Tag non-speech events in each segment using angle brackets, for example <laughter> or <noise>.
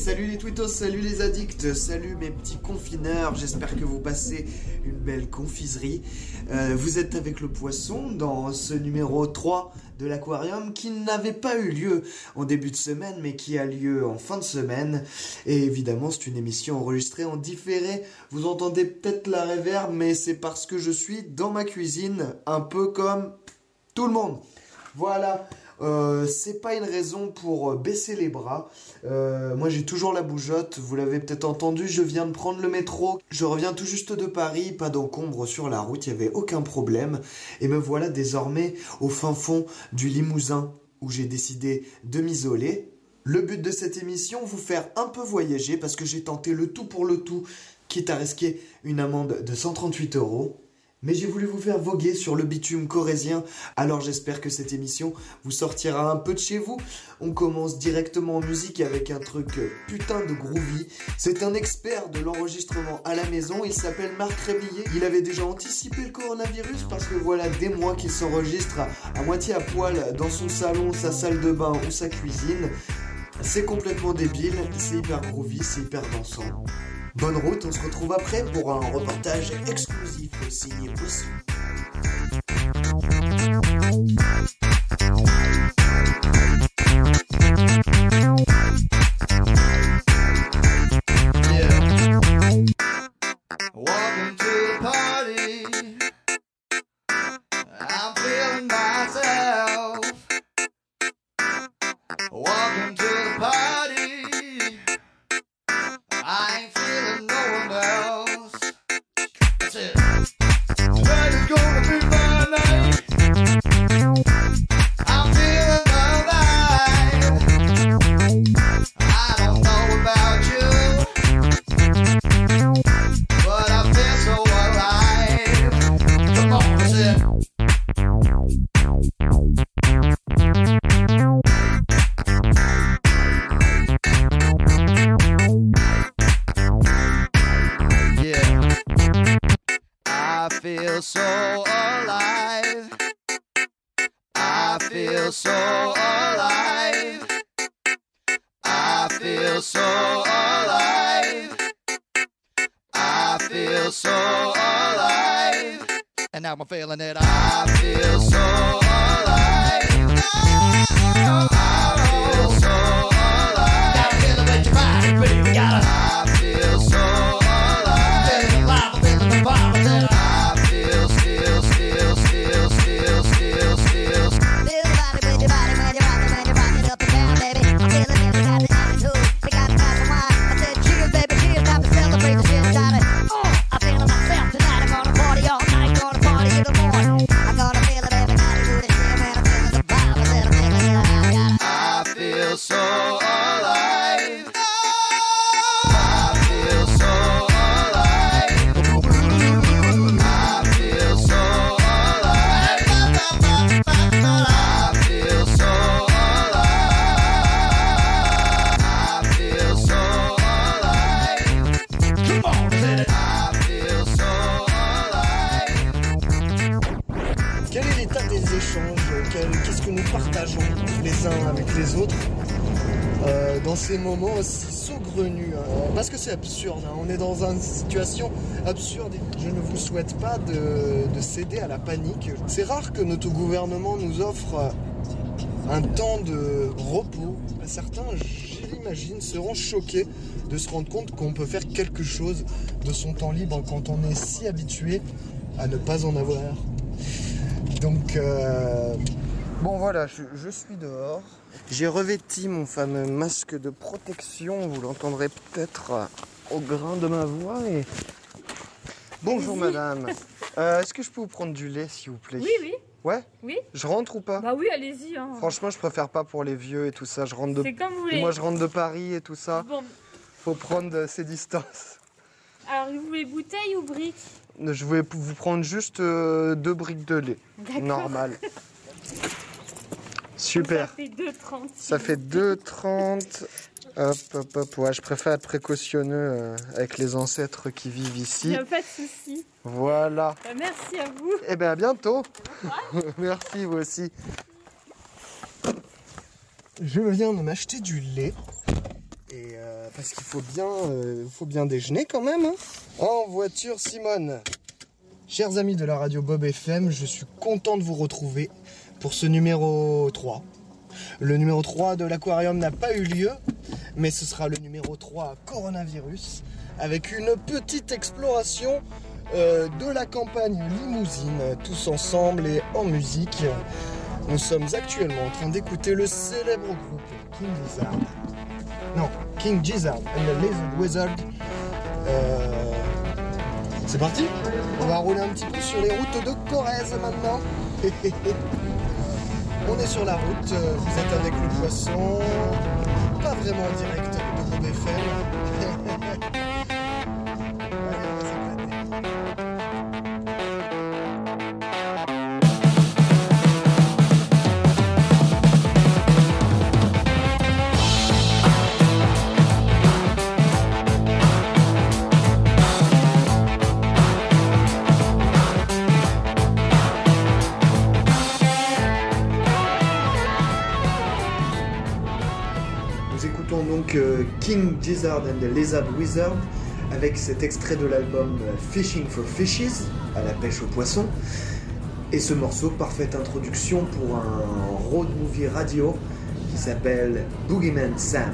salut les twittos, salut les addicts, salut mes petits confineurs, j'espère que vous passez une belle confiserie. Euh, vous êtes avec le poisson dans ce numéro 3 de l'aquarium qui n'avait pas eu lieu en début de semaine mais qui a lieu en fin de semaine. Et évidemment c'est une émission enregistrée en différé. Vous entendez peut-être la réverb mais c'est parce que je suis dans ma cuisine un peu comme tout le monde. Voilà. Euh, c'est pas une raison pour euh, baisser les bras. Euh, moi j'ai toujours la bougeotte, vous l'avez peut-être entendu, je viens de prendre le métro, je reviens tout juste de Paris, pas d'encombre sur la route, il n'y avait aucun problème. Et me voilà désormais au fin fond du Limousin où j'ai décidé de m'isoler. Le but de cette émission, vous faire un peu voyager parce que j'ai tenté le tout pour le tout, quitte à risquer une amende de 138 euros. Mais j'ai voulu vous faire voguer sur le bitume corésien, alors j'espère que cette émission vous sortira un peu de chez vous. On commence directement en musique avec un truc putain de groovy. C'est un expert de l'enregistrement à la maison, il s'appelle Marc Rébillet. Il avait déjà anticipé le coronavirus parce que voilà des mois qu'il s'enregistre à, à moitié à poil dans son salon, sa salle de bain ou sa cuisine. C'est complètement débile, c'est hyper groovy, c'est hyper dansant. Bonne route, on se retrouve après pour un reportage exclusif signé Pussy. And now hein Parce que c'est absurde, hein. on est dans une situation absurde. Je ne vous souhaite pas de, de céder à la panique. C'est rare que notre gouvernement nous offre un temps de repos. Certains, je l'imagine, seront choqués de se rendre compte qu'on peut faire quelque chose de son temps libre quand on est si habitué à ne pas en avoir. Donc, euh, bon voilà, je suis dehors. J'ai revêti mon fameux masque de protection, vous l'entendrez peut-être euh, au grain de ma voix. Et... Bonjour madame, Euh, est-ce que je peux vous prendre du lait s'il vous plaît? Oui, oui, Ouais? Oui. Je rentre ou pas? Bah oui, allez-y. Hein. Franchement, je préfère pas pour les vieux et tout ça. Je rentre de... C'est comme vous voulez. Moi, je rentre de Paris et tout ça. Bon, Faut prendre euh, ses distances. alors vous voulez bouteille ou brique? Je vais p- vous prendre juste euh, deux briques de lait. D'accord. Normal. <laughs> Ça Super. fait 2,30. Ça fait 2,30. Hop, hop, hop. Ouais, je préfère être précautionneux euh, avec les ancêtres qui vivent Il ici. n'y a pas de souci. Voilà. Bah, merci à vous. Eh bien, à bientôt. <laughs> Merci, vous aussi. Je viens de m'acheter du lait. Et euh, parce qu'il faut bien, euh, faut bien déjeuner quand même. hein. En voiture, Simone. Chers amis de la radio Bob FM, je suis content de vous retrouver pour ce numéro 3. Le numéro 3 de l'aquarium n'a pas eu lieu, mais ce sera le numéro 3 coronavirus, avec une petite exploration euh, de la campagne limousine, tous ensemble et en musique. Nous sommes actuellement en train d'écouter le célèbre groupe King Gizzard. Non, King Gizzard and the Lizard Wizard. Euh, C'est parti On va rouler un petit peu sur les routes de Corrèze maintenant. <laughs> On est sur la route, euh, vous êtes avec le poisson, pas vraiment en direct de Bob FM. And the Lizard Wizard avec cet extrait de l'album Fishing for Fishes, à la pêche aux poissons. Et ce morceau, parfaite introduction pour un road movie radio qui s'appelle Boogeyman Sam.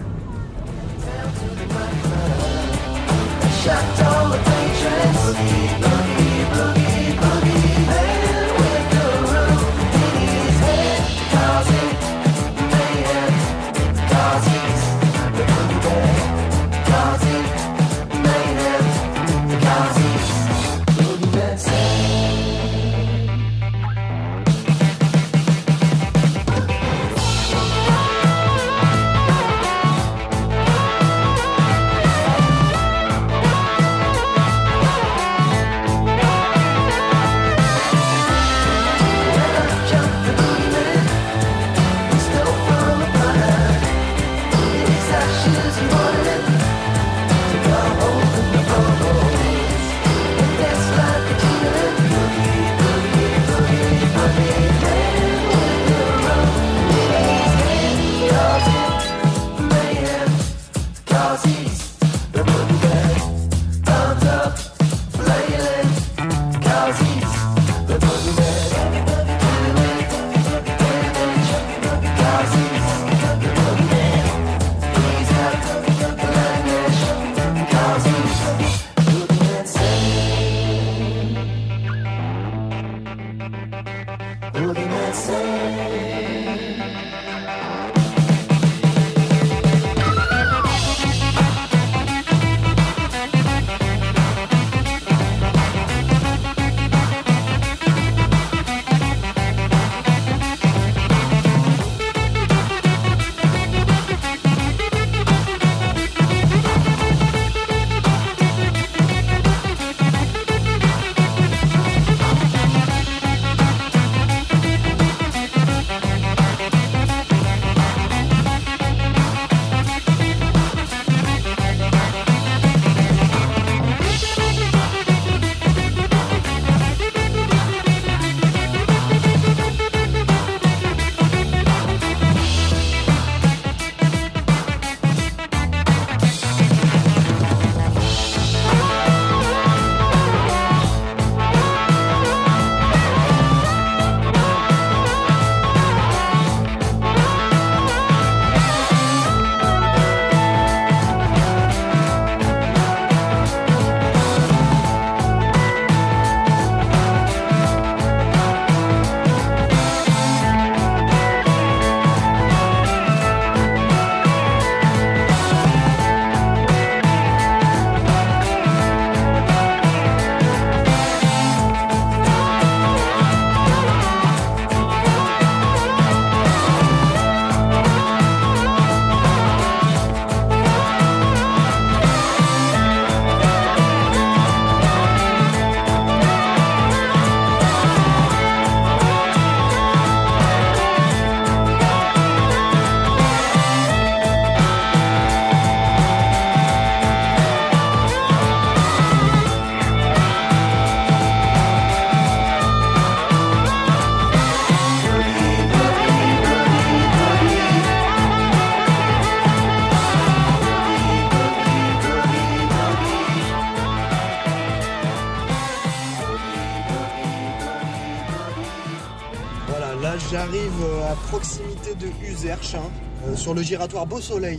Sur le giratoire Beau Soleil.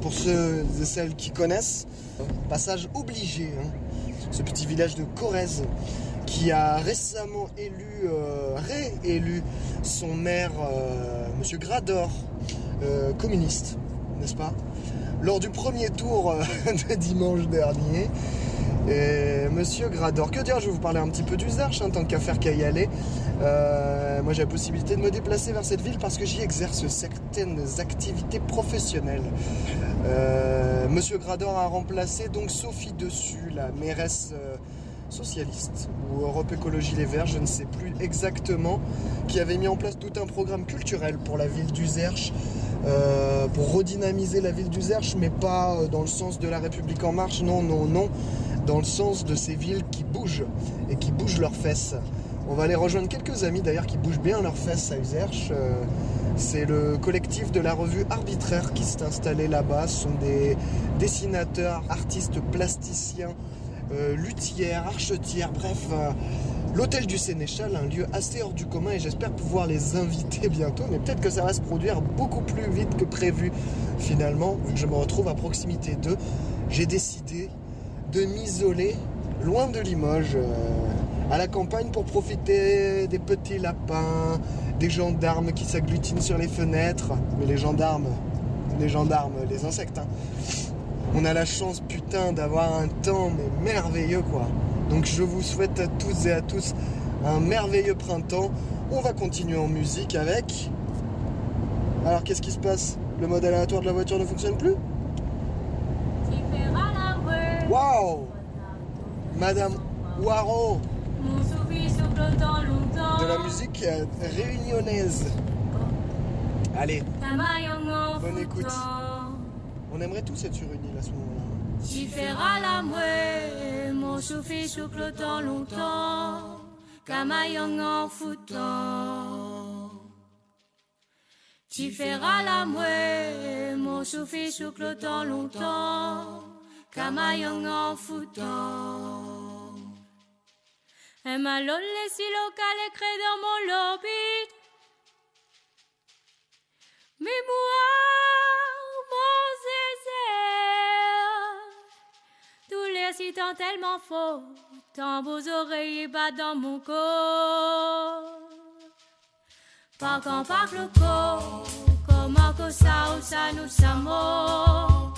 Pour ceux et celles qui connaissent, passage obligé. hein. Ce petit village de Corrèze qui a récemment élu, euh, réélu son maire, euh, Monsieur Grador, euh, communiste, n'est-ce pas? Lors du premier tour <laughs> de dimanche dernier. Et Monsieur Grador, que dire, je vais vous parler un petit peu d'Uzerche, hein, tant qu'à faire qu'à y aller. Euh, moi j'ai la possibilité de me déplacer vers cette ville parce que j'y exerce certaines activités professionnelles. Euh, Monsieur Grador a remplacé donc Sophie Dessus, la mairesse euh, socialiste, ou Europe Écologie Les Verts, je ne sais plus exactement, qui avait mis en place tout un programme culturel pour la ville d'Uzerche, pour redynamiser la ville d'Uzerche, mais pas dans le sens de la République en marche, non, non, non, dans le sens de ces villes qui bougent et qui bougent leurs fesses. On va aller rejoindre quelques amis d'ailleurs qui bougent bien leurs fesses à Uzerche. Euh, c'est le collectif de la revue Arbitraire qui s'est installé là-bas. Ce sont des dessinateurs, artistes plasticiens, euh, luthières, archetières, bref. euh, L'hôtel du Sénéchal, un lieu assez hors du commun et j'espère pouvoir les inviter bientôt, mais peut-être que ça va se produire beaucoup plus vite que prévu. Finalement, vu que je me retrouve à proximité d'eux, j'ai décidé de m'isoler loin de Limoges, euh, à la campagne pour profiter des petits lapins, des gendarmes qui s'agglutinent sur les fenêtres. Mais les gendarmes, les gendarmes, les insectes. hein. On a la chance, putain, d'avoir un temps mais merveilleux, quoi. Donc je vous souhaite à toutes et à tous un merveilleux printemps. On va continuer en musique avec. Alors qu'est-ce qui se passe? Le mode aléatoire de la voiture ne fonctionne plus Tu feras la vraie. Waouh Madame Waro de la musique euh, réunionnaise. Allez, Bonne écoute. on aimerait tous être sur une île à ce moment-là. Tu feras la mouée, mon souffle souffle dans longtemps. Camaillon en foutant. Tu feras la mouée, mon souffle souffle dans longtemps. Camaillon en foutant. Un malon si local écrit dans mon lobby. Mémoire, mon zézé. Tous les citants tellement faux, tant vos oreilles battent dans mon corps. Par quand par le corps, comment que ça ou ça nous sommes.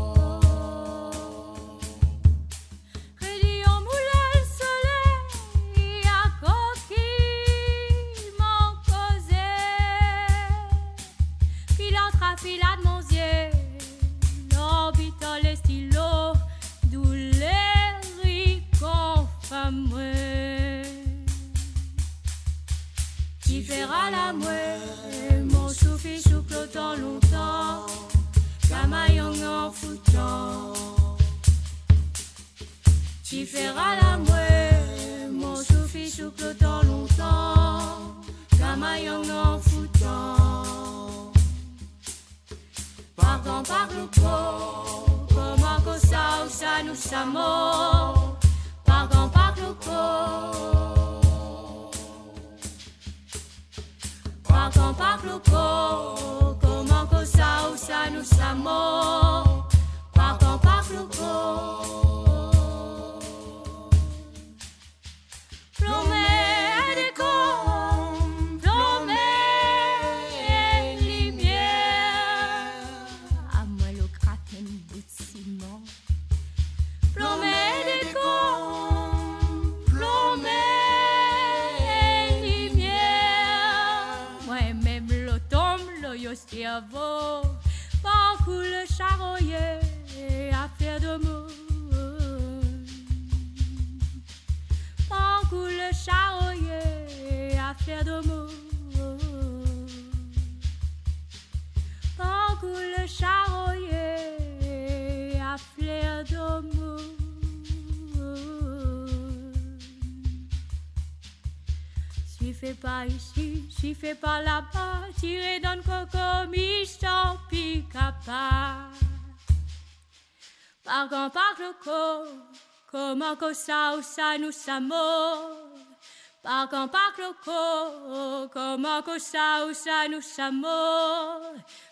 Feras la mouée, mon souffle souffle dans longtemps, camaillon en foutant. Tu feras la mouée, mon souffle souffle dans longtemps, camaillon en foutant. Pardon par le comment que ça ou ça nous sommes. Pardon par le. Comment que ça ou sommes. Pardon par le corps. Pas là-bas, tiré dans le coco, michon, pique-à-pas. Par quand par le co, comment que ça ou ça nous s'amour. Par quand par le co, comment que ça ou ça nous s'amour.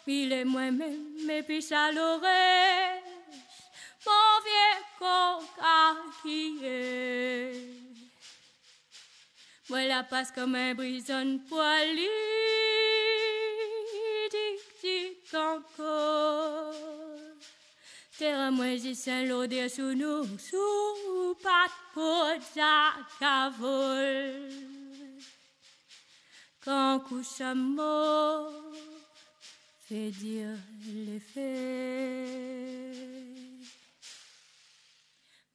Mille et moi-même, et puis ça l'aurait. Mon vieux coca qui est. Moi la passe comme un brison poilu, tic tic encore. Terre moi j'y saint l'odeur sous nous, sous pas de cavole. Quand couche à mort, fait dire les faits.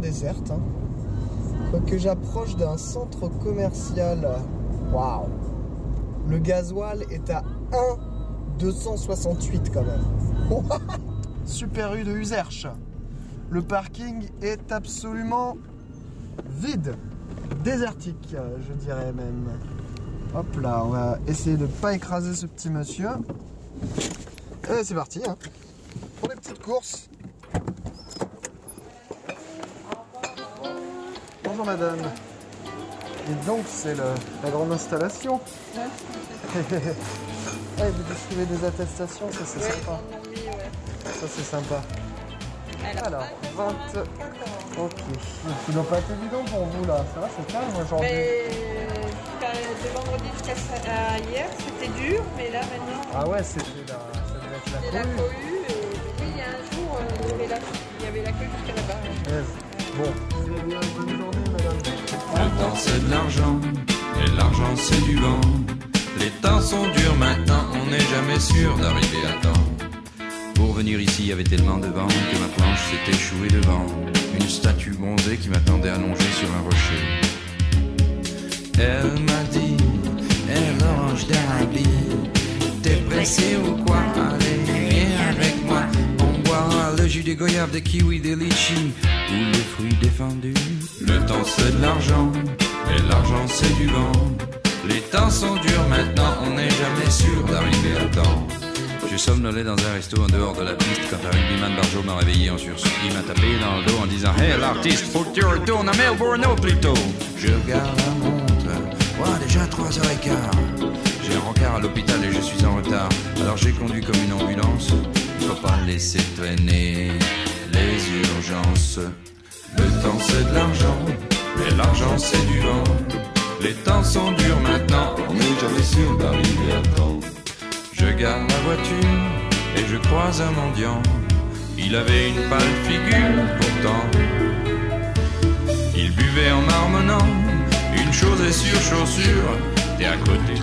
déserte. hein. Quoique j'approche d'un centre commercial. Waouh Le gasoil est à 1,268 quand même. Super U de Uzerche. Le parking est absolument vide. Désertique, je dirais même. Hop là, on va essayer de ne pas écraser ce petit monsieur. Et c'est parti. hein. Pour les petites courses. Bonjour madame. Et donc c'est la grande installation. Ah, <laughs> vous distribuez des attestations, ça c'est sympa. Ça c'est sympa. Alors, 20. Ok. Ça doit pas être évident pour vous là. Ça va, c'est calme aujourd'hui. Mais jusqu'à- de vendredi jusqu'à à hier, c'était dur, mais là maintenant, Ah ouais, c'était la, ça devait être c'est la la cohue. cohue. Et oui, il y a un jour, euh, il y avait la, il y avait la queue jusqu'à là-bas. Yes. Bon, vous avez bien bonne journée. Le temps c'est de l'argent, et l'argent c'est du vent. Les temps sont durs maintenant, on n'est jamais sûr d'arriver à temps. Pour venir ici, il y avait tellement de vent que ma planche s'est échouée devant une statue bronzée qui m'attendait allongée sur un rocher. Elle m'a dit, elle orange d'Arabie, t'es pressé ou des goyaves, des kiwis, des litchis ou les fruits défendus. Le temps c'est de l'argent, et l'argent c'est du vent. Les temps sont durs maintenant, on n'est jamais sûr d'arriver à temps. Je somnolais dans un resto en dehors de la piste quand un rugbyman Barjo m'a réveillé en sursaut. Il m'a tapé dans le dos en disant Hey l'artiste, faut que tu retournes à Melbourne au plus. Je regarde la montre, ouais, déjà 3h15. J'ai un rencard à l'hôpital et je suis en retard. Alors j'ai conduit comme une ambulance. Faut pas laisser traîner les urgences. Le temps c'est de l'argent, mais l'argent c'est du vent. Les temps sont durs maintenant, on n'est jamais sûr d'arriver à temps. Je garde la voiture et je croise un mendiant. Il avait une pâle figure pourtant. Il buvait en marmonnant. Une chose est sûre, chaussure, t'es à côté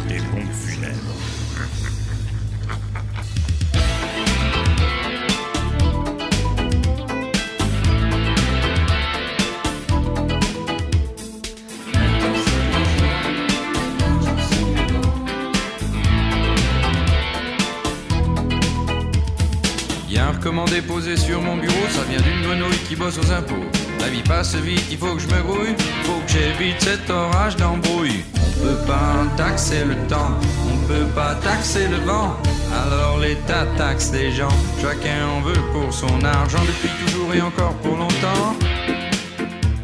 a un recommandé posé sur mon bureau, ça vient d'une grenouille qui bosse aux impôts. La vie passe vite, il faut que je me grouille, faut que j'évite cet orage d'embrouille. On peut pas taxer le temps, on peut pas taxer le vent. Alors l'État taxe les gens, chacun en veut pour son argent depuis toujours et encore pour longtemps.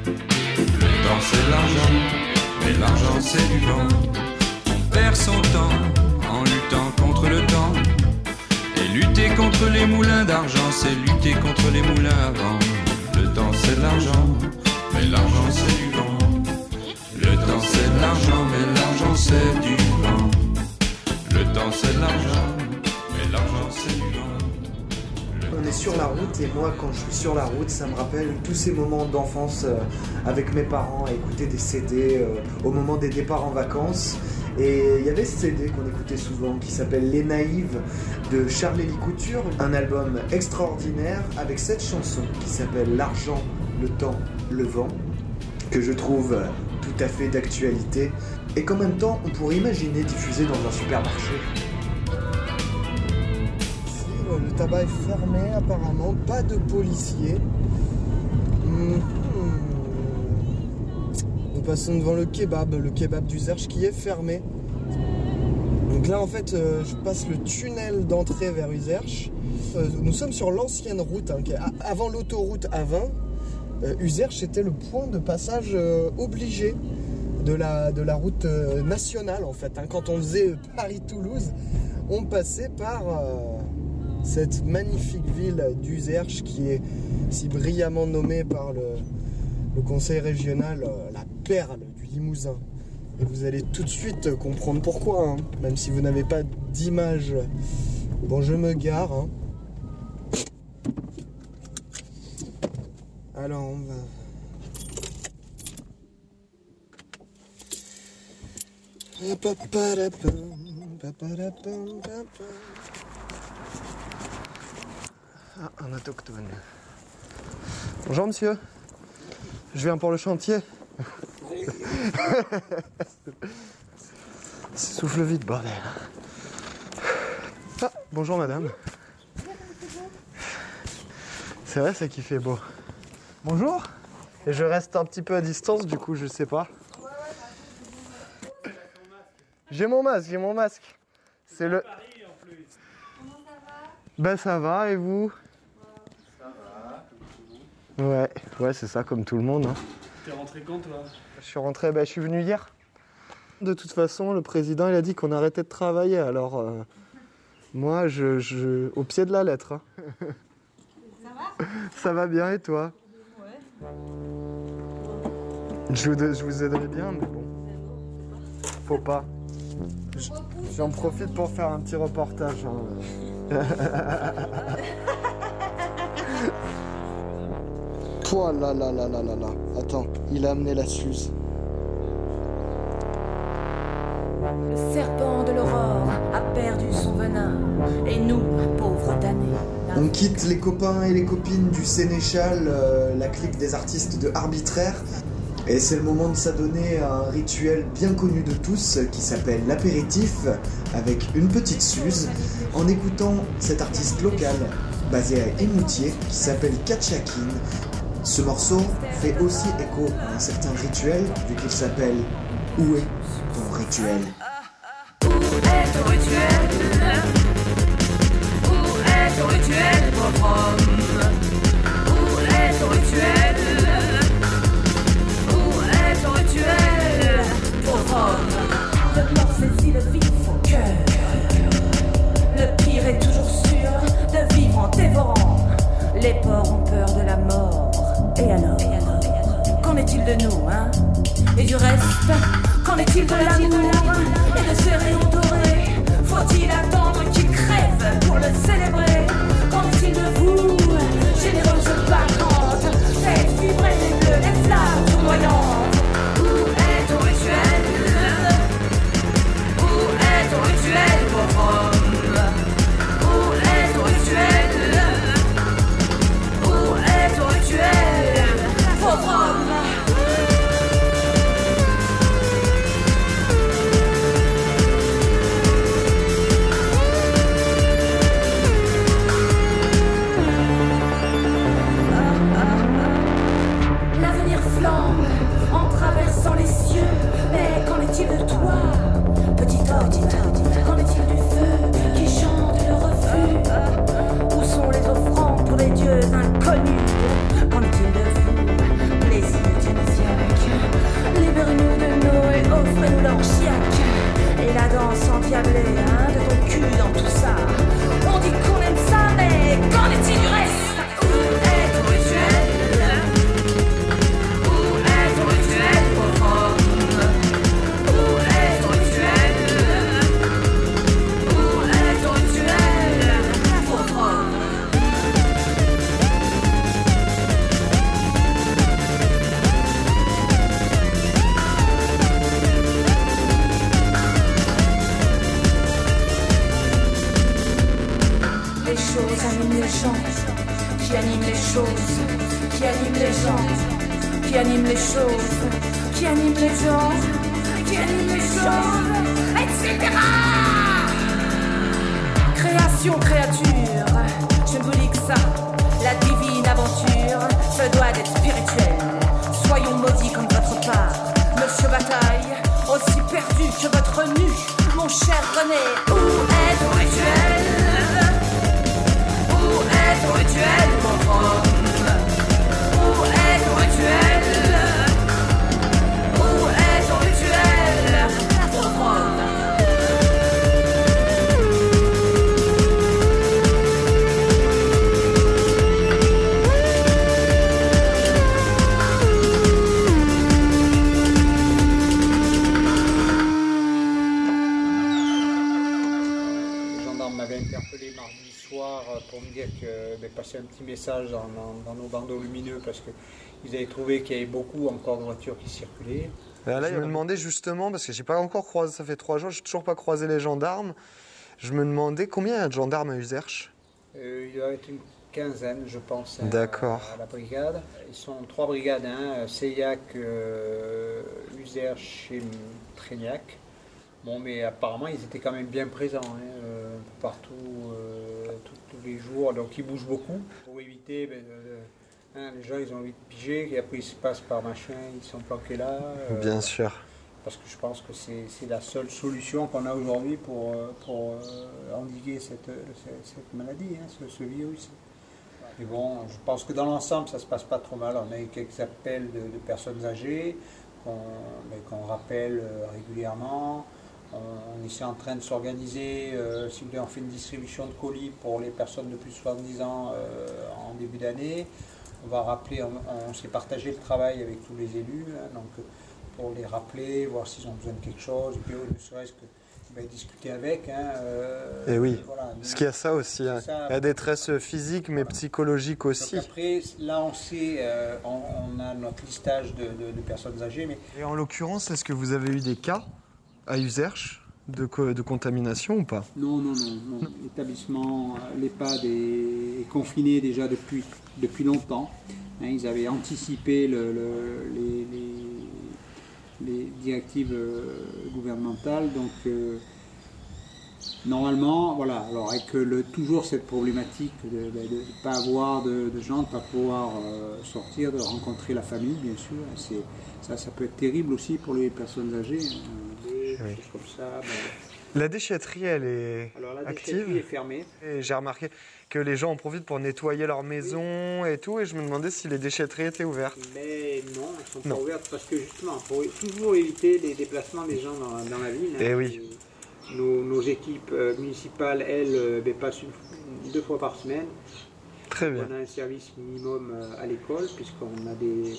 Le temps c'est l'argent, mais l'argent c'est du vent. On perd son temps en luttant contre le temps. Et lutter contre les moulins d'argent, c'est lutter contre les moulins à vent. Le temps c'est de l'argent, mais l'argent c'est du vent. Le temps c'est de l'argent, mais l'argent c'est du vent. Le temps c'est de l'argent route et moi quand je suis sur la route ça me rappelle tous ces moments d'enfance euh, avec mes parents à écouter des CD euh, au moment des départs en vacances et il y avait ce CD qu'on écoutait souvent qui s'appelle Les Naïves de Charles-Élie Couture, un album extraordinaire avec cette chanson qui s'appelle L'argent, le temps, le vent que je trouve euh, tout à fait d'actualité et qu'en même temps on pourrait imaginer diffuser dans un supermarché. Est fermé apparemment, pas de policiers. Mhm. Nous passons devant le kebab, le kebab du Zerche qui est fermé. Donc là en fait euh, je passe le tunnel d'entrée vers Uzerche. Euh, nous sommes sur l'ancienne route, hein, avant l'autoroute A20. Euh, Uzerche était le point de passage obligé de la, de la route nationale en fait. hein. Quand on faisait Paris-Toulouse, on passait par cette magnifique ville d'Uzerche qui est si brillamment nommée par le, conseil régional euh, la perle du Limousin. Et vous allez tout de suite comprendre pourquoi, hein, même si vous n'avez pas d'image. Bon, je me gare. hein. Alors, on va. Ah, un autochtone. Bonjour monsieur. Je viens pour le chantier. <laughs> Souffle vite, bordel. Ah, bonjour madame. C'est vrai, c'est qu'il fait beau. Bonjour. Et je reste un petit peu à distance, du coup, je sais pas. J'ai mon masque, j'ai mon masque. C'est le. Ben ça va et vous? Ouais, ouais, c'est ça comme tout le monde. hein. T'es rentré quand toi? Je suis rentré, ben, je suis venu hier. De toute façon, le président il a dit qu'on arrêtait de travailler, alors euh, moi, je, je- au pied de la lettre. hein. Ça va? Ça va bien et toi? Ouais. je vous, je vous aiderai bien, mais bon, faut pas. Je- J'en profite pour faire un petit reportage. hein. <laughs> Pouah là là là là là là. Attends, il a amené la Suze. Le serpent de l'aurore a perdu son venin. Et nous, pauvres damnés, On quitte les copains et les copines du Sénéchal, euh, la clique des artistes de Arbitraire. Et c'est le moment de s'adonner à un rituel bien connu de tous qui s'appelle l'apéritif avec une petite Suze en écoutant cet artiste local basé à Émoutier qui s'appelle Katchakin. Ce morceau fait aussi écho à un certain rituel vu qu'il s'appelle Où est ton rituel? Où est ton rituel Où est ton rituel, est-il de nous, hein? Et du reste Qu'en est-il de l'amour et de ce rayon doré Faut-il attendre qu'il crève pour le célébrer? Qu'en est-il de vous, généreuse battante? Faites vibrer les bleus, les flammes tournoyantes de l'inconnu. On est une de fous, plaisir dionysiaque. Libère-nous de nos et offrez-nous l'orgiaque. Et la danse endiablée, hein, de ton cul dans tout ça. On dit qu'on aime ça, mais qu'en est-il du reste? Qui anime les gens, qui anime les choses, qui anime les gens, qui anime les choses, etc. Création, créature, je ne vous dis que ça, la divine aventure se doit d'être spirituelle. Soyons maudits comme votre part, monsieur Bataille, aussi perdu que votre nu, mon cher René. Où est ton rituel rituel, mon homme Où est ton rituel pour me dire que ben, passer un petit message dans, dans- dans nos bandeaux lumineux parce qu'ils avaient trouvé qu'il y avait beaucoup encore de voitures qui circulaient. je me demandais justement, parce que j'ai pas encore croisé, ça fait trois jours, j'ai toujours pas croisé les gendarmes. Je me demandais combien il y a de gendarmes à Userche Euh, il doit être une quinzaine, je pense, à- D'accord. à, la brigade. Ils sont trois brigades, hein, Seillac, euh, Userche et Trégnac. Bon, mais apparemment, ils étaient quand même bien présents, hein, euh, partout, euh, tous, les jours. Donc, ils bougent beaucoup pour éviter. ben, de- hein, les gens, ils ont envie de piger, et après, ils se passent par machin, ils sont planqués là. euh, Bien sûr. parce que je pense que c'est la seule solution qu'on a aujourd'hui pour, euh, pour euh, endiguer cette, euh, cette, maladie, hein, ce, ce virus. Mais bon, je pense que dans l'ensemble, ça se passe pas trop mal. On a eu quelques appels de, de personnes âgées qu'on ben, rappelle euh, régulièrement. On, on est en train de s'organiser. euh, si vous voulez, on fait une distribution de colis pour les personnes de plus de 70 ans euh, en début d'année. On va rappeler, on, on s'est partagé le travail avec tous les élus. hein, donc pour les rappeler, voir s'ils ont besoin de quelque chose, et puis eux, ne serait-ce que ben, discuter avec. Hein, euh, Et oui, voilà. parce qu'il y a ça aussi. hein. Ça, Il y a des tresses physiques, mais psychologiques aussi. Donc après, là, on sait, euh, on, on a notre listage de, de- de personnes âgées, mais Et en l'occurrence, est-ce que vous avez eu des cas à Userche de, co- de contamination ou pas? Non, non, non. L'établissement, euh, l'EHPAD est, confiné déjà depuis, longtemps. Hein, ils avaient anticipé le- le- les, directives euh, gouvernementales, donc euh, normalement, voilà. Alors avec toujours cette problématique de ne pas avoir de, gens, de ne pas pouvoir sortir, de rencontrer la famille, bien sûr. C'est, ça, peut être terrible aussi pour les personnes âgées. hein, Oui. choses comme ça. bon. La déchetterie, elle est Alors la active. déchetterie est fermée. Et j'ai remarqué que les gens en profitent pour nettoyer leur maison et tout, et je me demandais si les déchetteries étaient ouvertes. Mais non, elles sont Non. pas ouvertes parce que justement, pour toujours éviter les déplacements des gens dans, dans la ville. hein, Eh oui. Nos, nos équipes euh, municipales, elles, euh, ben, passent une- deux fois par semaine. Très bien. On a un service minimum euh, à l'école puisqu'on a des,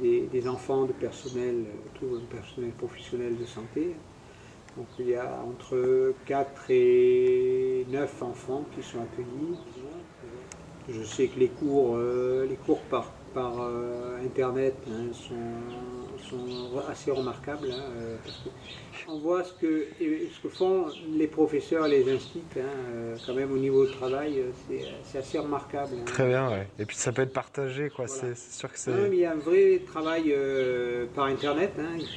des, des enfants de personnel, tout le personnel professionnel de santé. Donc il y a entre 4 et 9 enfants qui sont accueillis. Je sais que les cours, euh, les cours par, par euh, Internet hein, sont, sont assez remarquables. hein, euh, parce que on voit ce que, ce que font les professeurs, les instituts, hein, euh, quand même au niveau du travail, euh, c'est assez remarquable. hein. Très bien, ouais. Et puis ça peut être partagé, quoi. Voilà. C'est sûr que c'est. il y a un vrai travail euh, par Internet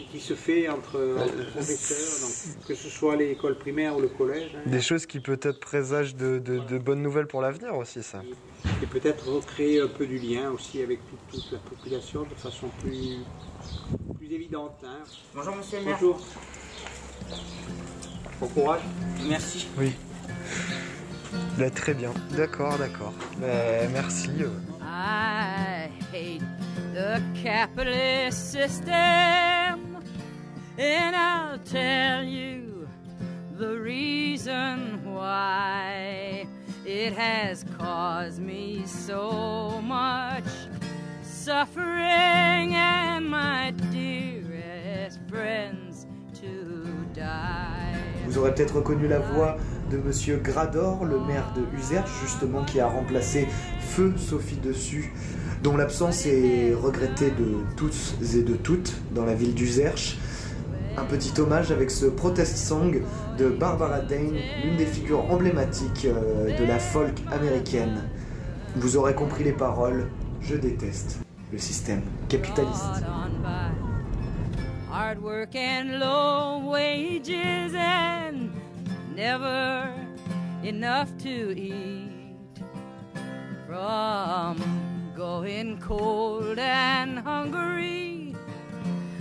qui se fait entre, entre professeurs, donc, que ce soit l'école primaire ou le collège. Des choses qui peut-être présagent de, de- de bonnes nouvelles pour l'avenir aussi, ça. Et peut-être recréer un peu du lien aussi avec toute, toute la population de façon plus, plus évidente. hein. Bonjour monsieur le maire. Bonjour. Bon courage. Merci. Oui. Bah, très bien. D'accord, d'accord. Bah, merci. euh. I hate the capitalist system, and I'll tell you the reason why. It has caused me so much suffering, and my dearest friends to die. Vous aurez peut-être reconnu la voix de Monsieur Grador, le maire de Userche, justement, qui a remplacé Feu Sophie Dessus, dont l'absence est regrettée de tous et de toutes dans la ville d'Userche. Un petit hommage avec ce protest song de Barbara Dane, l'une des figures emblématiques euh, de la folk américaine. Vous aurez compris les paroles. Je déteste le système capitaliste. hard work and low wages and never enough to eat from going cold and hungry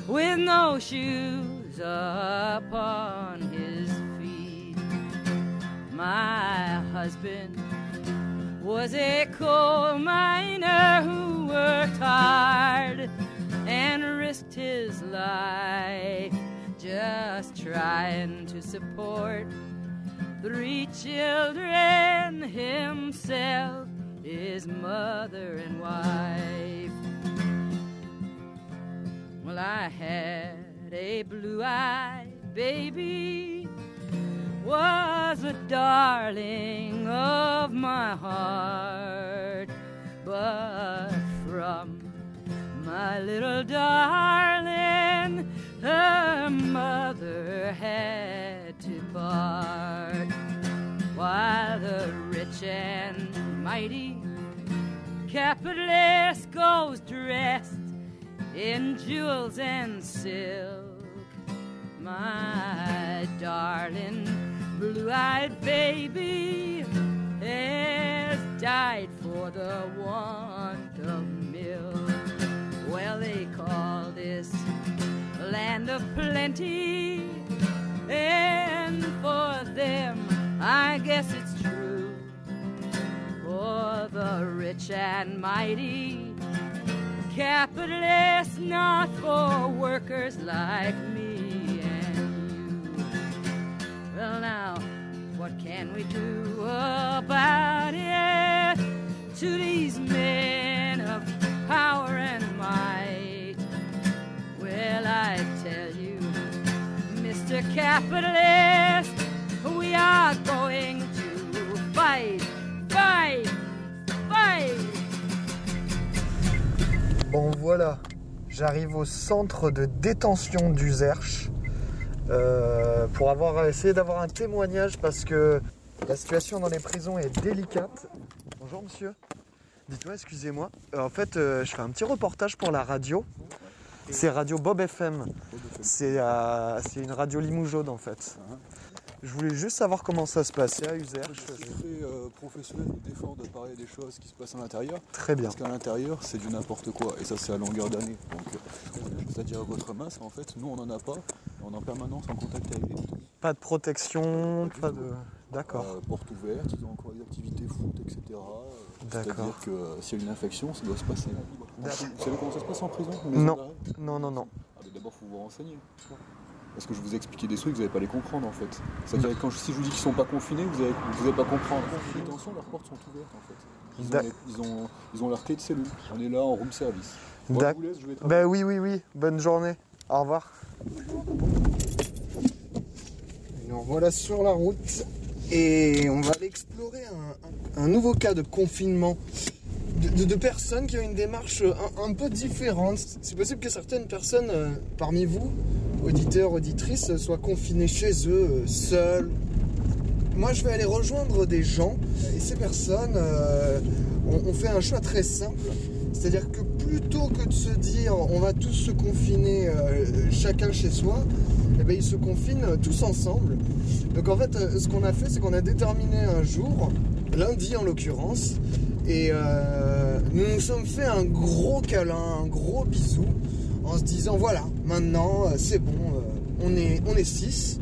with no shoes upon his feet my husband was a coal miner who worked hard and risked his life just trying to support three children, himself, his mother, and wife. Well, I had a blue eyed baby was a darling of my heart. But from my little darling, her mother had to part. While the rich and mighty capitalist goes dressed in jewels and silk my darling blue eyed baby has died for the want of milk. Well, they call this land of plenty, and for them, I guess it's true. For the rich and mighty, capitalists, not for workers like me. Well, now, what can we do about it? To these men of power and might? Well, I tell you, Mr. Capitalist, we are going to fight, fight, fight. Bon voilà, j'arrive au centre de détention du Zerch euh, pour avoir essayé d'avoir un témoignage parce que la situation dans les prisons est délicate. Bonjour monsieur. Dites-moi, excusez-moi. Euh, en fait, euh, je fais un petit reportage pour la radio. C'est Radio Bob FM. C'est euh, une radio Limougeaude en fait. Je voulais juste savoir comment ça se passait à Uzerche. C'est très euh, professionnel d'effort de parler des choses qui se passent à l'intérieur. Très bien. Parce qu'à l'intérieur, c'est du n'importe quoi. Et ça, c'est à longueur d'année. Donc, euh, c'est-à-dire votre masse, en fait, nous, on n'en a pas. On est en permanence en contact avec les. Pas de protection, Pas de. D'accord. Euh, porte ouverte, ils ont encore des activités foot, etc. Euh, D'accord. C'est-à-dire que euh, s'il y a une infection, ça doit se passer. Vous savez comment ça se passe en prison Non. Non, non, non. Ah, D'abord, il faut vous renseigner. Parce que je vous ai expliqué des trucs, vous n'allez pas les comprendre en fait. C'est-à-dire que quand je- si je vous dis qu'ils sont pas confinés, vous n'allez vous allez pas comprendre. En détention, leurs portes sont ouvertes en fait. Ils ont, les- ils ont, ils ont leur clé de cellule. On est là en room service. Je vous laisse, je vais travailler. Ben oui, oui, oui. Bonne journée. Au revoir. Voilà sur la route et on va aller explorer un, nouveau cas de confinement de, personnes qui ont une démarche un, un peu différente. C'est possible que certaines personnes euh, parmi vous, auditeurs, auditrices, soient confinées chez eux, euh, seuls. Moi, je vais aller rejoindre des gens et ces personnes euh, ont, fait un choix très simple. C'est-à-dire que plutôt que de se dire on va tous se confiner euh, chacun chez soi, eh ben, ils se confinent tous ensemble. Donc en fait, euh, ce qu'on a fait, c'est qu'on a déterminé un jour, lundi en l'occurrence, et euh, nous nous sommes fait un gros câlin, un gros bisou, en se disant voilà, maintenant euh, c'est bon, on est on est six.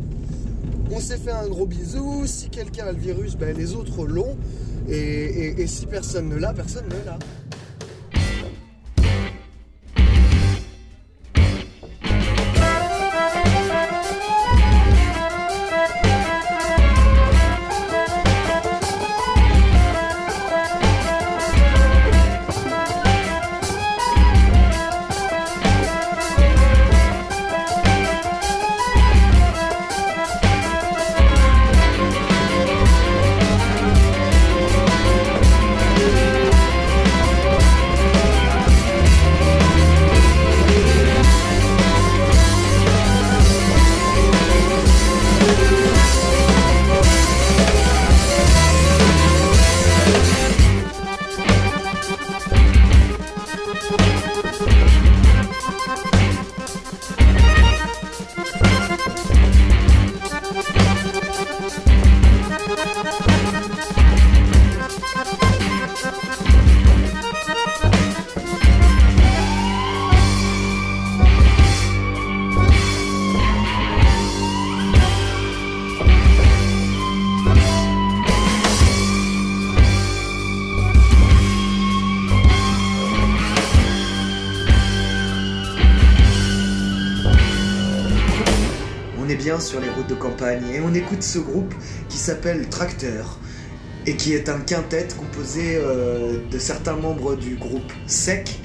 On s'est fait un gros bisou. Si quelqu'un a le virus, ben, les autres l'ont. Et si personne ne l'a, personne ne l'a. Campagne et on écoute ce groupe qui s'appelle Tracteur et qui est un quintet composé euh, de certains membres du groupe Sec.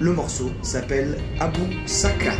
Le morceau s'appelle Abu Saka.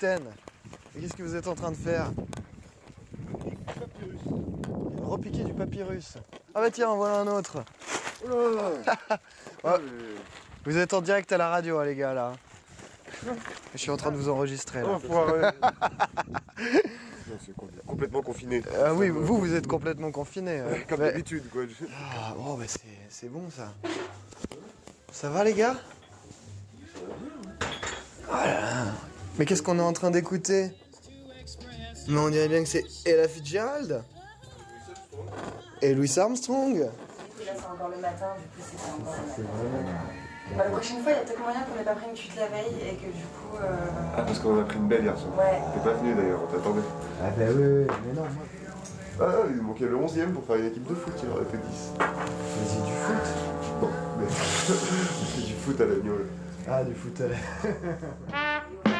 Et Qu'est-ce que vous êtes en train de faire Repiquer du papyrus. Ah bah tiens, en voilà un autre. <laughs> Ouais. Vous êtes en direct à la radio, hein, les gars, là. Je suis en train de vous enregistrer, là. <laughs> C'est complètement confiné. Ah oui, vous, vous êtes complètement confiné. Comme d'habitude, quoi. Ah, oh, bah c'est, c'est bon, ça. Ça va, les gars? Oh là là. Mais qu'est-ce qu'on est en train d'écouter? Mais on dirait bien que c'est Ella Fitzgerald et Louis Armstrong. Là, c'est encore le matin, du coup, c'était encore le matin. Bah, la prochaine fois, il y a peut-être moyen qu'on n'ait pas pris une chute la veille et que du coup. euh, Ah, parce qu'on a pris une belle hier soir. Ouais. T'es pas venu d'ailleurs, on t'attendait. Ah bah oui, oui, mais non, moi. Ah, il manquait le 11 e pour faire une équipe de foot, il aurait fait 10. Mais c'est du foot. Non, mais <laughs> c'est du foot à l'agneau. Ah, du foot à la... <laughs>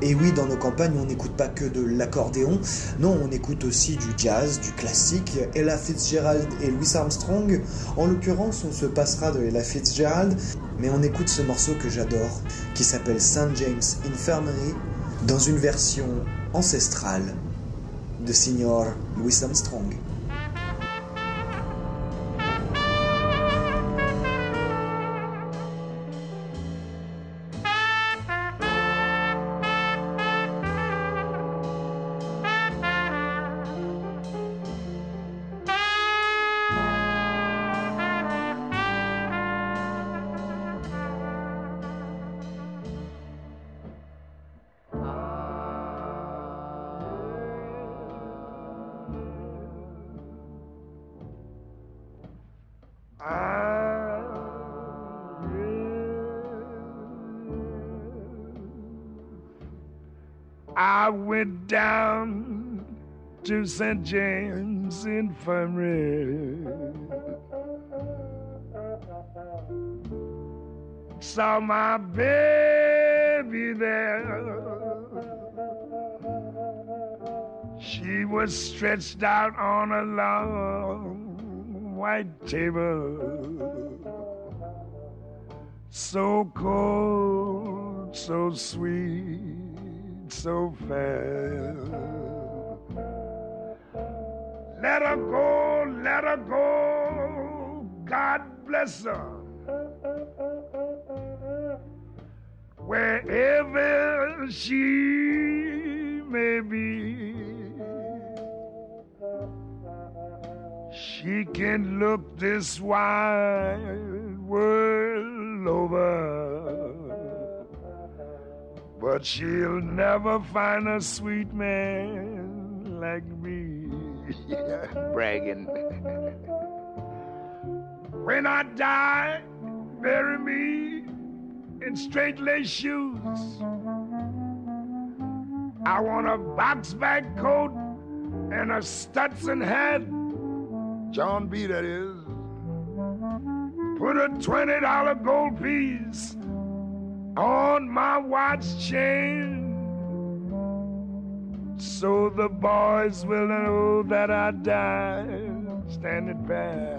Et oui, dans nos campagnes, on n'écoute pas que de l'accordéon, non, on écoute aussi du jazz, du classique, Ella Fitzgerald et Louis Armstrong. En l'occurrence, on se passera de Ella Fitzgerald, mais on écoute ce morceau que j'adore, qui s'appelle St. James Infirmary, dans une version ancestrale de Signor Louis Armstrong. To St. James Infirmary. Saw my baby there. She was stretched out on a long white table. So cold, so sweet so fair. Let her go, let her go. God bless her. Wherever she may be, she can look this wide world over but she'll never find a sweet man like me. <laughs> Bragging. when I die, bury me in straight lace shoes. I want a box bag coat and a Stetson hat. John B. That is. Put a twenty dollar gold piece on my watch chain. So the boys will know that I died standing back.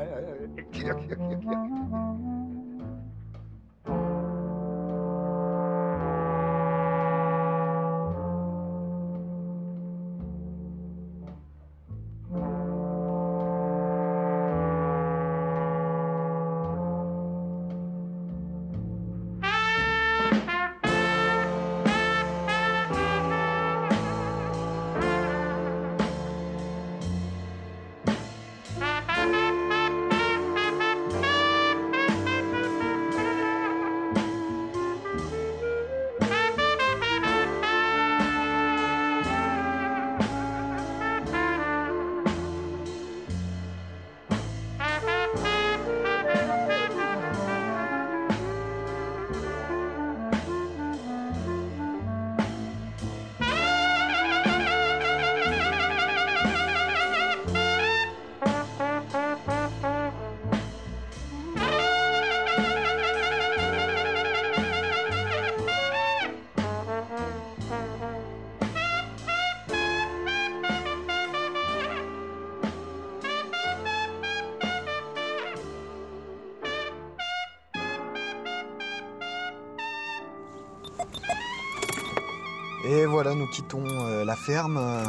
Voilà, nous quittons euh, la ferme euh,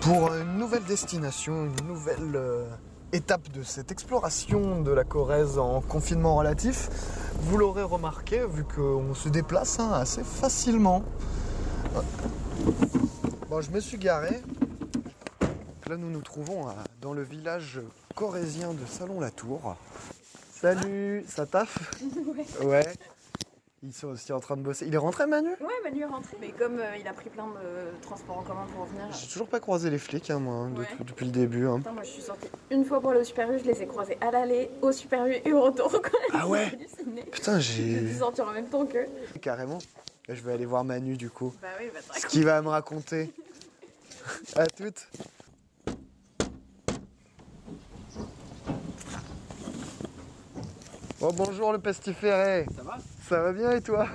pour une nouvelle destination, une nouvelle euh, étape de cette exploration de la Corrèze en confinement relatif. Vous l'aurez remarqué, vu qu'on se déplace hein, assez facilement. Bon, je me suis garé. Là, nous nous trouvons dans le village corrézien de Salon-la-Tour. Salut, ça taffe? <laughs> Ouais. Ils sont aussi en train de bosser. Il est rentré, Manu? Ouais, Manu est rentré, mais comme euh, il a pris plein de transports en commun pour revenir. J'ai toujours pas croisé les flics, hein, moi, hein, de- Ouais. depuis le début. hein. Putain, moi je suis sortie une fois pour au Super U, je les ai croisés à l'aller, au Super U et au retour. Ah ouais. <laughs> Putain, j'ai- dû sortir en même temps qu'eux. Carrément. Je vais aller voir Manu, du coup. Bah oui, bah te Ce qu'il va me raconter. <laughs> à toutes. Oh, bonjour le pestiféré. Ça va? Ça va bien et toi?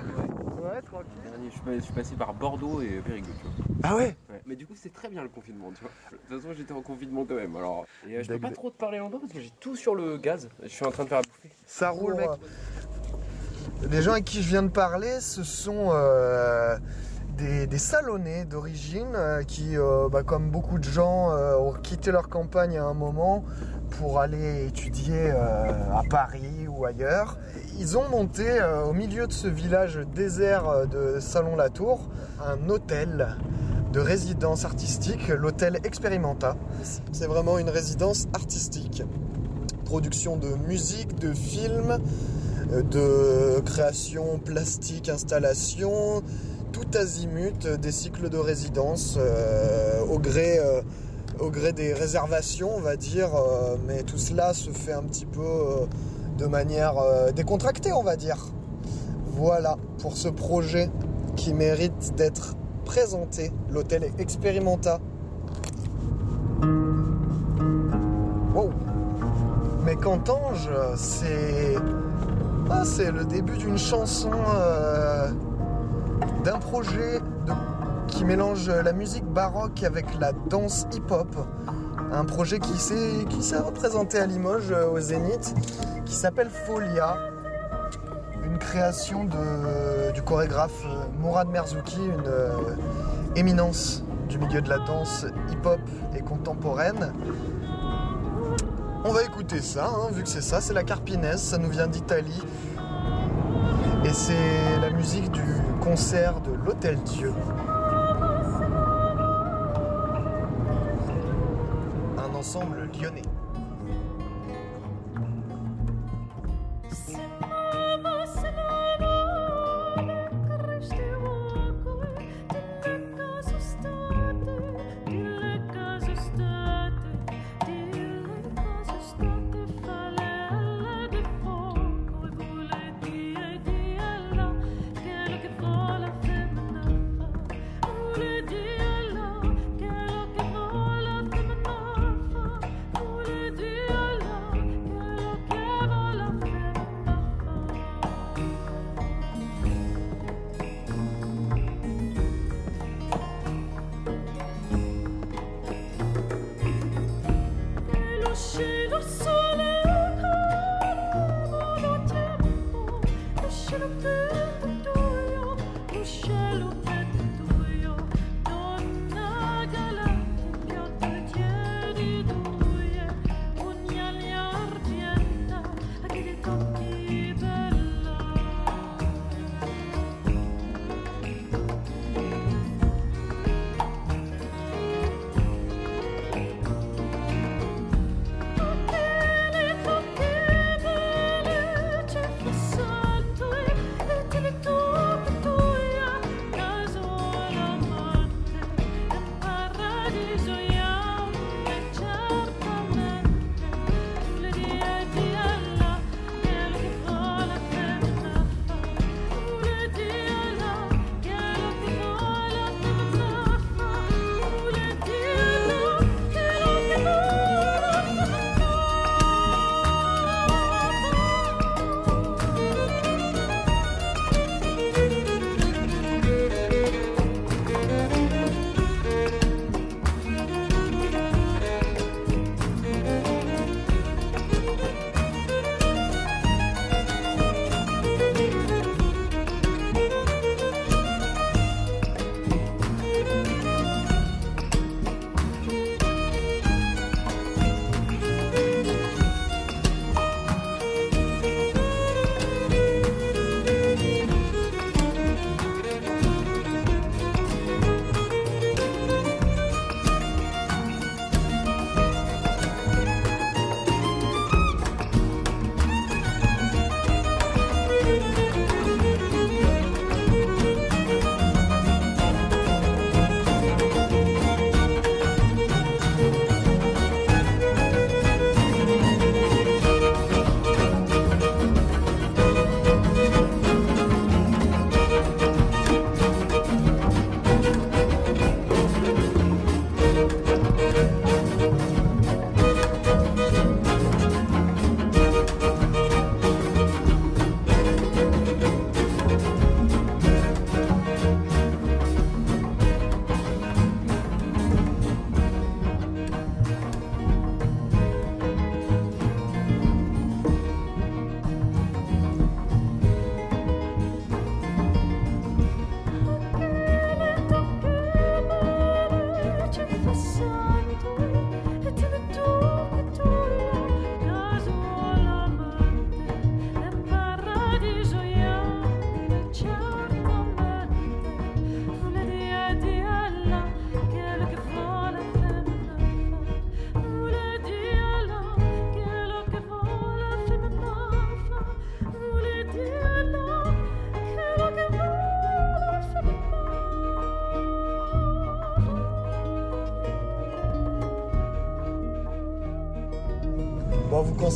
Ouais, tranquille. Dernier, je, suis pas- je suis passé par Bordeaux et Périgueux, tu vois. Ah ouais? Mais du coup, c'est très bien le confinement, tu vois. De toute façon, j'étais en confinement quand même. Alors, et, euh, je peux pas trop te parler longtemps parce que j'ai tout sur le gaz. Je suis en train de faire à bouffer. Ça roule, mec. Les gens avec qui je viens de parler, ce sont euh, des, des salonnais d'origine euh, qui, euh, bah, comme beaucoup de gens, euh, ont quitté leur campagne à un moment pour aller étudier euh, à Paris ou ailleurs. Ils ont monté euh, au milieu de ce village désert euh, de Salon-la-Tour un hôtel de résidence artistique, l'hôtel Experimenta. C'est vraiment une résidence artistique production de musique, de films, euh, de création plastique, installation, tout azimut, des cycles de résidence au, gré, des réservations, on va dire, mais tout cela se fait un petit peu de manière euh, décontractée, on va dire. Voilà pour ce projet qui mérite d'être présenté, l'hôtel Experimenta. Mais qu'entends-je? C'est. Ah, c'est le début d'une chanson, euh, d'un projet qui mélange la musique baroque avec la danse hip-hop. Un projet qui s'est qui s'est représenté à Limoges euh, au Zénith, qui s'appelle Folia. Une création du chorégraphe euh, Mourad Merzouki, une euh, éminence du milieu de la danse hip-hop et contemporaine. On va écouter ça, hein, vu que c'est ça, c'est la Carpinaise, ça nous vient d'Italie. Et c'est la musique du concert de l'Hôtel Dieu.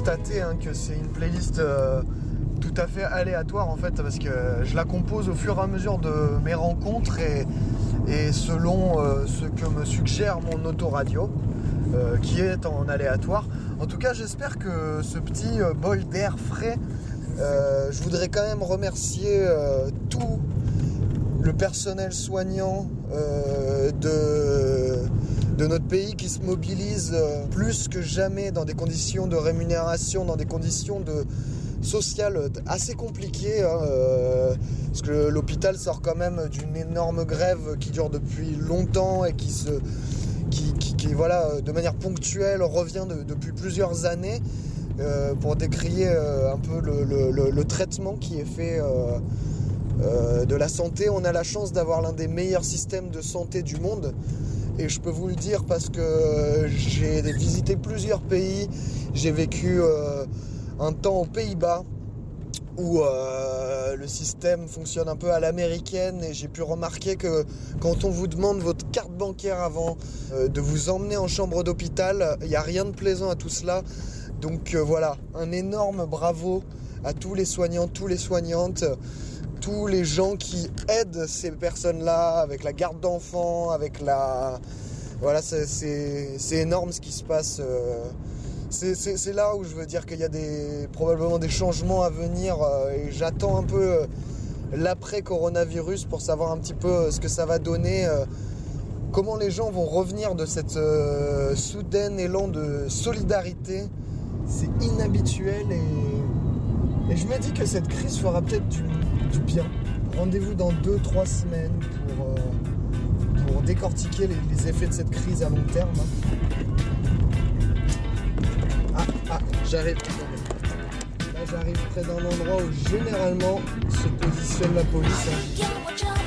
Hein, que c'est une playlist euh, tout à fait aléatoire en fait, parce que je la compose au fur et à mesure de mes rencontres et, selon euh, ce que me suggère mon autoradio, euh, qui est en aléatoire. En tout cas, j'espère que ce petit bol d'air frais, je voudrais quand même remercier tout le personnel soignant de, de notre pays qui se mobilise euh, plus que jamais dans des conditions de rémunération, dans des conditions de sociales assez compliquées. hein, euh, parce que l'hôpital sort quand même d'une énorme grève qui dure depuis longtemps et qui se qui, qui- voilà, euh, de manière ponctuelle revient de- depuis plusieurs années euh, pour décrier euh, un peu le, le- traitement qui est fait euh, euh, de la santé. On a la chance d'avoir l'un des meilleurs systèmes de santé du monde. Et je peux vous le dire parce que j'ai visité plusieurs pays. J'ai vécu euh, un temps aux Pays-Bas où euh, le système fonctionne un peu à l'américaine et j'ai pu remarquer que quand on vous demande votre carte bancaire avant euh, de vous emmener en chambre d'hôpital, il n'y a rien de plaisant à tout cela. Donc voilà, un énorme bravo à tous les soignants, tous les soignantes, tous les gens qui aident ces personnes-là avec la garde d'enfants, avec la... Voilà, c'est- énorme ce qui se passe. euh, c'est- là où je veux dire qu'il y a des, probablement des changements à venir euh, et j'attends un peu euh, l'après-coronavirus pour savoir un petit peu ce que ça va donner, comment les gens vont revenir de cette soudaine élan de solidarité. C'est inhabituel et, et je me dis que cette crise fera peut-être du, bien Rendez-vous dans 2-3 semaines pour, euh, pour décortiquer les, effets de cette crise à long terme. Ah, ah, j'arrive. Là, j'arrive près d'un endroit où généralement se positionne la police. hein.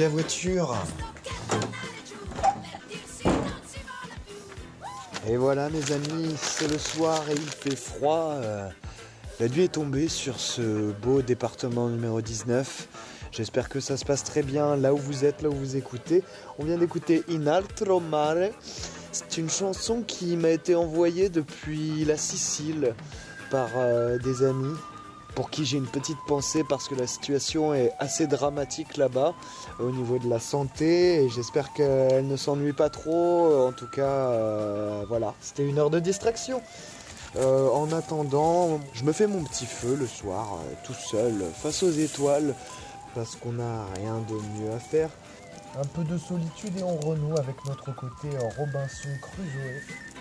La voiture. Et voilà mes amis, c'est le soir et il fait froid. euh, La nuit est tombée sur ce beau département numéro 19. J'espère que ça se passe très bien là où vous êtes, là où vous écoutez. On vient d'écouter In Altro Mare. C'est une chanson qui m'a été envoyée depuis la Sicile par euh, des amis pour qui j'ai une petite pensée parce que la situation est assez dramatique là-bas au niveau de la santé et j'espère qu'elle ne s'ennuie pas trop. En tout cas, euh, voilà, c'était une heure de distraction. Euh, en attendant, je me fais mon petit feu le soir, euh, tout seul, face aux étoiles, parce qu'on n'a rien de mieux à faire. Un peu de solitude et on renoue avec notre côté Robinson Crusoe.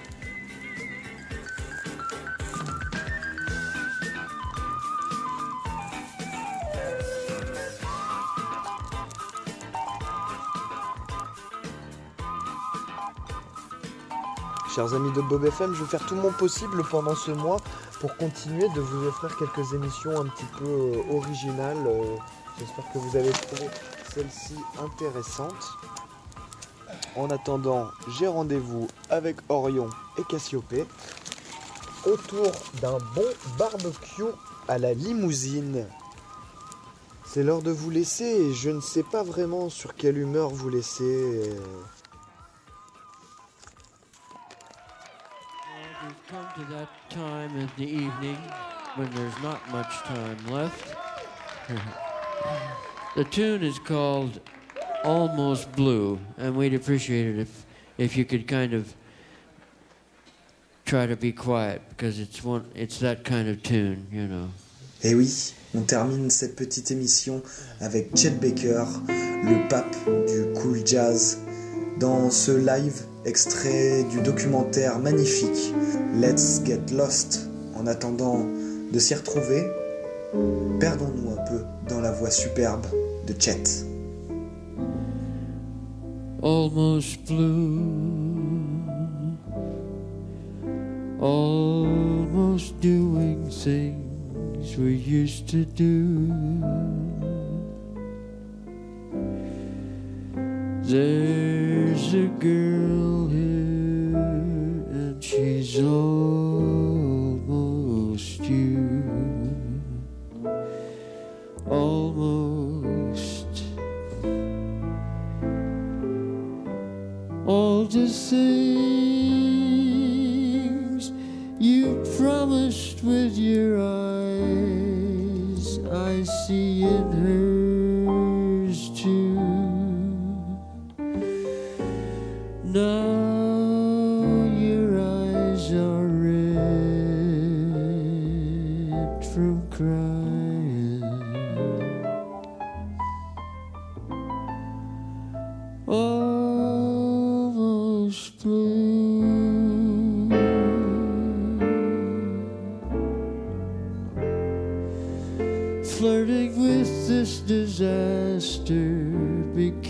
Chers amis de Bob FM, je vais faire tout mon possible pendant ce mois pour continuer de vous offrir quelques émissions un petit peu euh, originales. euh, J'espère que vous avez trouvé celle-ci intéressante. En attendant, j'ai rendez-vous avec Orion et Cassiopée autour d'un bon barbecue à la limousine. C'est l'heure de vous laisser et je ne sais pas vraiment sur quelle humeur vous laisser. euh, come to that time in the evening when there's not much time left. <laughs> the tune is called Almost Blue, and we'd appreciate it if, if you could kind of try to be quiet because it's one it's that kind of tune, you know. Eh oui, on termine cette petite émission avec Chet Baker, le pape du cool jazz, dans ce live extrait du documentaire magnifique Let's Get Lost, en attendant de s'y retrouver, perdons-nous un peu dans la voix superbe de Chet. Almost blue, almost doing things we used to do. almost you, almost all the same.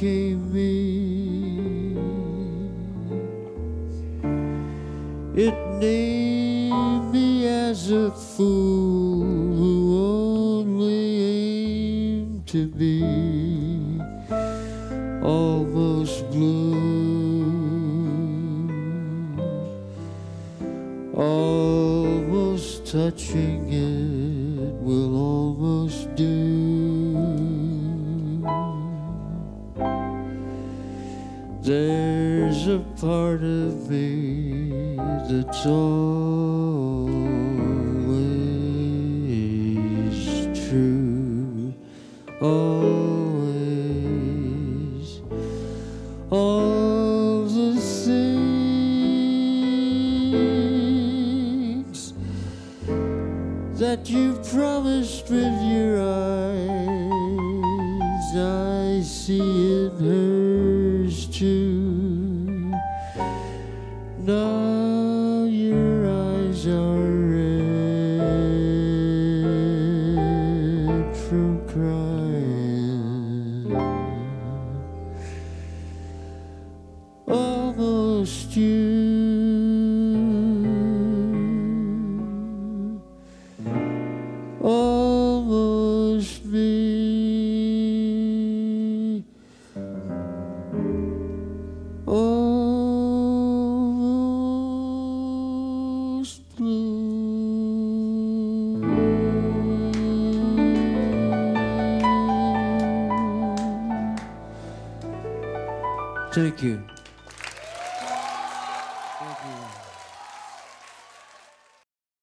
became me. It named me as a fool.